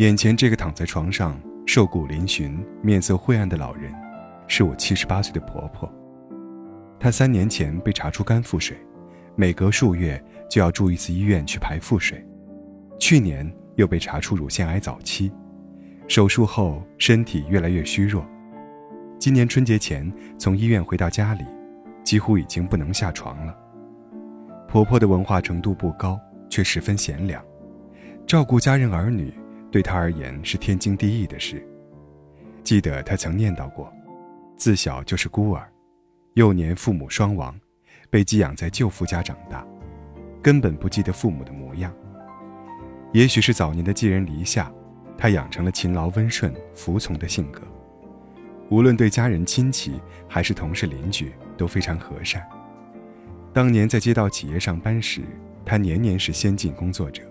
眼前这个躺在床上瘦骨嶙峋、面色晦暗的老人，是我七十八岁的婆婆。她三年前被查出肝腹水，每隔数月就要住一次医院去排腹水。去年又被查出乳腺癌早期，手术后身体越来越虚弱。今年春节前从医院回到家里，几乎已经不能下床了。婆婆的文化程度不高，却十分贤良，照顾家人儿女。对他而言是天经地义的事。记得他曾念叨过，自小就是孤儿，幼年父母双亡，被寄养在舅父家长大，根本不记得父母的模样。也许是早年的寄人篱下，他养成了勤劳温顺、服从的性格。无论对家人亲戚还是同事邻居都非常和善。当年在街道企业上班时，他年年是先进工作者，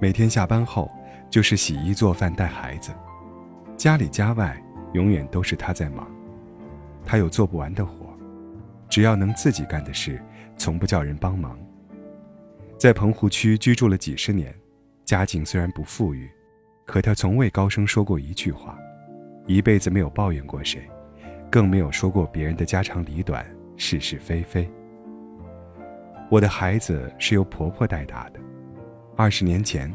每天下班后。就是洗衣做饭带孩子，家里家外永远都是他在忙。他有做不完的活，只要能自己干的事，从不叫人帮忙。在棚户区居住了几十年，家境虽然不富裕，可他从未高声说过一句话，一辈子没有抱怨过谁，更没有说过别人的家长里短、是是非非。我的孩子是由婆婆带大的，二十年前。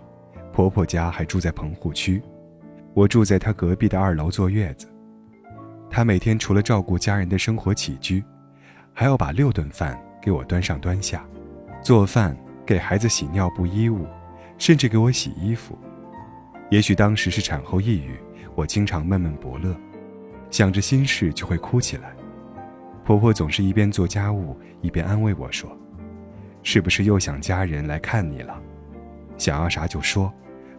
婆婆家还住在棚户区，我住在她隔壁的二楼坐月子。她每天除了照顾家人的生活起居，还要把六顿饭给我端上端下，做饭、给孩子洗尿布衣物，甚至给我洗衣服。也许当时是产后抑郁，我经常闷闷不乐，想着心事就会哭起来。婆婆总是一边做家务一边安慰我说：“是不是又想家人来看你了？想要啥就说。”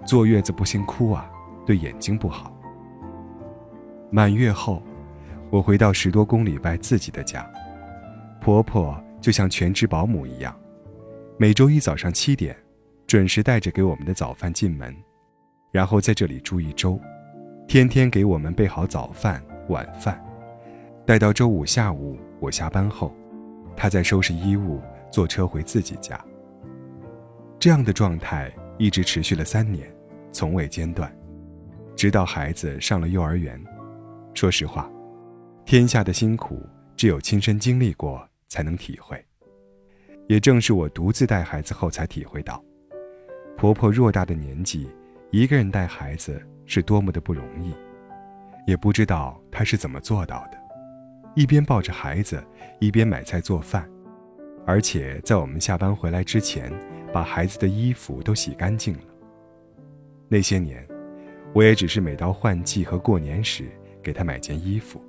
坐月子不行哭啊，对眼睛不好。满月后，我回到十多公里外自己的家，婆婆就像全职保姆一样，每周一早上七点，准时带着给我们的早饭进门，然后在这里住一周，天天给我们备好早饭晚饭，待到周五下午我下班后，她再收拾衣物坐车回自己家。这样的状态一直持续了三年。从未间断，直到孩子上了幼儿园。说实话，天下的辛苦只有亲身经历过才能体会。也正是我独自带孩子后，才体会到，婆婆偌大的年纪，一个人带孩子是多么的不容易。也不知道她是怎么做到的，一边抱着孩子，一边买菜做饭，而且在我们下班回来之前，把孩子的衣服都洗干净了。那些年，我也只是每到换季和过年时给她买件衣服，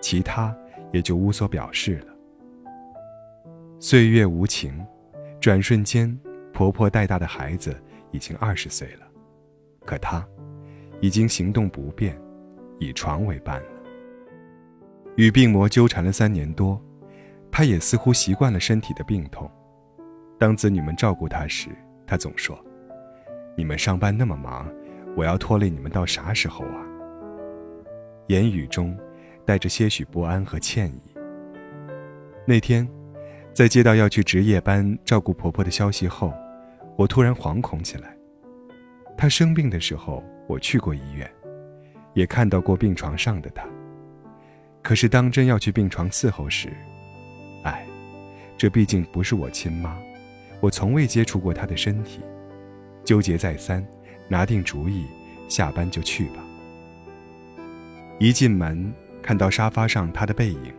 其他也就无所表示了。岁月无情，转瞬间，婆婆带大的孩子已经二十岁了，可她已经行动不便，以床为伴了。与病魔纠缠了三年多，她也似乎习惯了身体的病痛。当子女们照顾她时，她总说。你们上班那么忙，我要拖累你们到啥时候啊？言语中带着些许不安和歉意。那天，在接到要去值夜班照顾婆婆的消息后，我突然惶恐起来。她生病的时候，我去过医院，也看到过病床上的她。可是当真要去病床伺候时，哎，这毕竟不是我亲妈，我从未接触过她的身体。纠结再三，拿定主意，下班就去吧。一进门看到沙发上他的背影，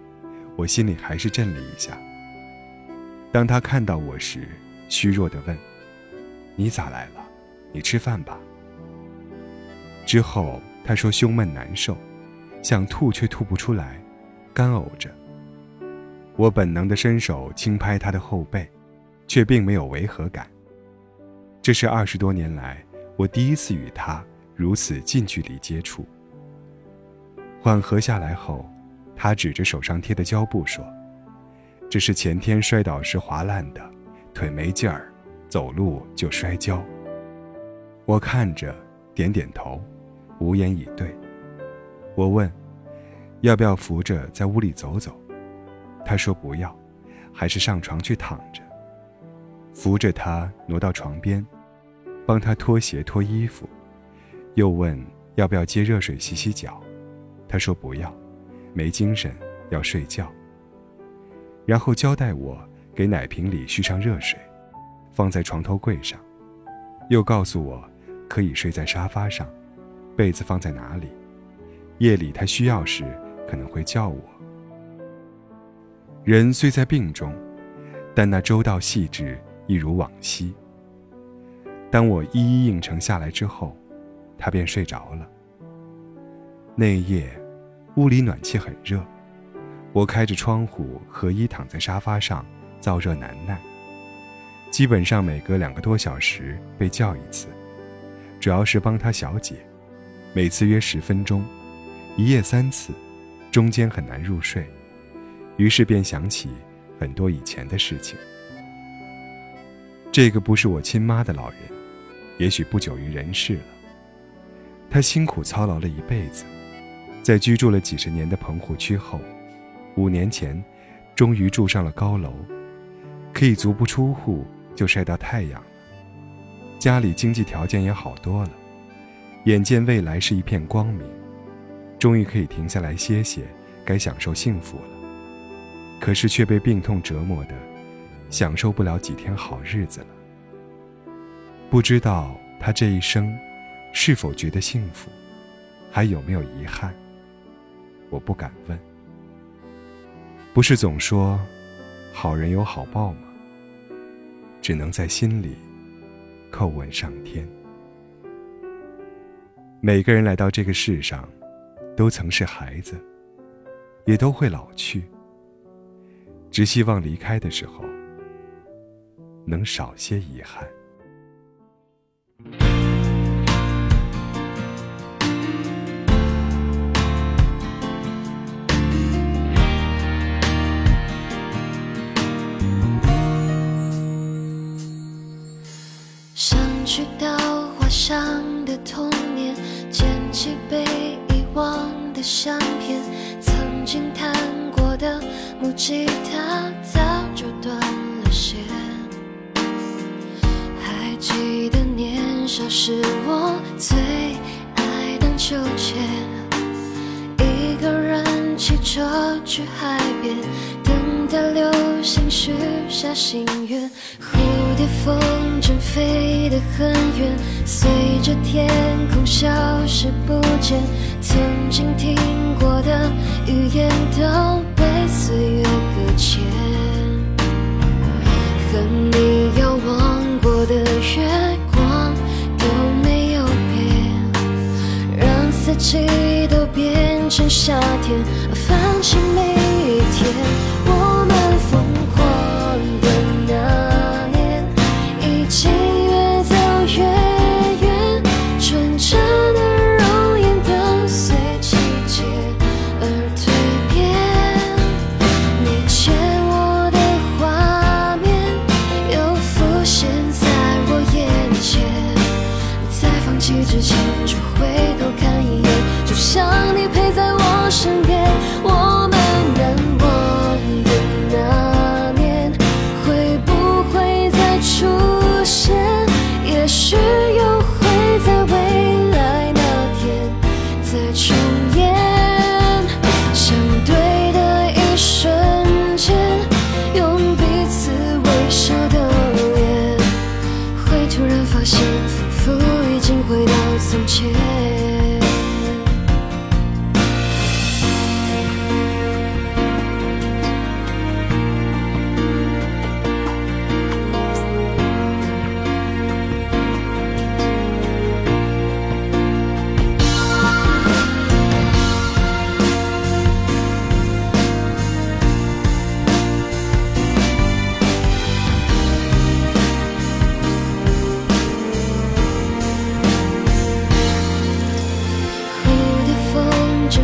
我心里还是震了一下。当他看到我时，虚弱地问：“你咋来了？你吃饭吧。”之后他说胸闷难受，想吐却吐不出来，干呕着。我本能地伸手轻拍他的后背，却并没有违和感。这是二十多年来我第一次与他如此近距离接触。缓和下来后，他指着手上贴的胶布说：“这是前天摔倒时划烂的，腿没劲儿，走路就摔跤。”我看着，点点头，无言以对。我问：“要不要扶着在屋里走走？”他说：“不要，还是上床去躺着。”扶着他挪到床边。帮他脱鞋脱衣服，又问要不要接热水洗洗脚，他说不要，没精神，要睡觉。然后交代我给奶瓶里续上热水，放在床头柜上，又告诉我可以睡在沙发上，被子放在哪里，夜里他需要时可能会叫我。人虽在病中，但那周到细致一如往昔。当我一一应承下来之后，他便睡着了。那夜，屋里暖气很热。我开着窗户，和衣躺在沙发上，燥热难耐。基本上每隔两个多小时被叫一次，主要是帮他小姐，每次约十分钟，一夜三次，中间很难入睡，于是便想起很多以前的事情。这个不是我亲妈的老人，也许不久于人世了。他辛苦操劳了一辈子，在居住了几十年的棚户区后。五年前，终于住上了高楼，可以足不出户就晒到太阳了。家里经济条件也好多了，眼见未来是一片光明，终于可以停下来歇歇，该享受幸福了。可是却被病痛折磨的，享受不了几天好日子了。不知道他这一生，是否觉得幸福，还有没有遗憾？我不敢问。不是总说，好人有好报吗？只能在心里叩问上天。每个人来到这个世上，都曾是孩子，也都会老去。只希望离开的时候，能少些遗憾。想去到花香的童年，捡起被遗忘的相片，曾经弹过的木吉他。少时我最爱荡秋千，一个人骑车去海边，等待流星许下心愿。蝴蝶风筝飞得很远，随着天空消失不见。曾经听过的语言都被岁月搁浅，和你遥望过的月记忆都变成夏天，放弃每一天，我们疯的枝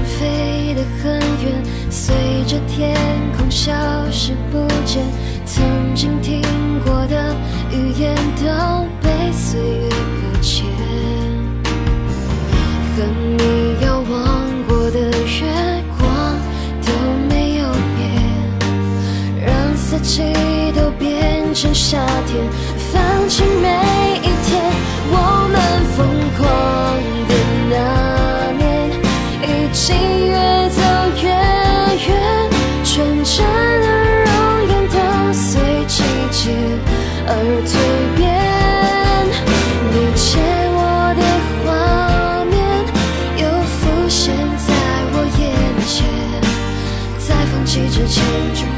飞得很远，随着天空消失不见，曾经听过的语言都被岁月搁浅，和你遥望过的月光都没有变，让四季都变成夏天，放弃之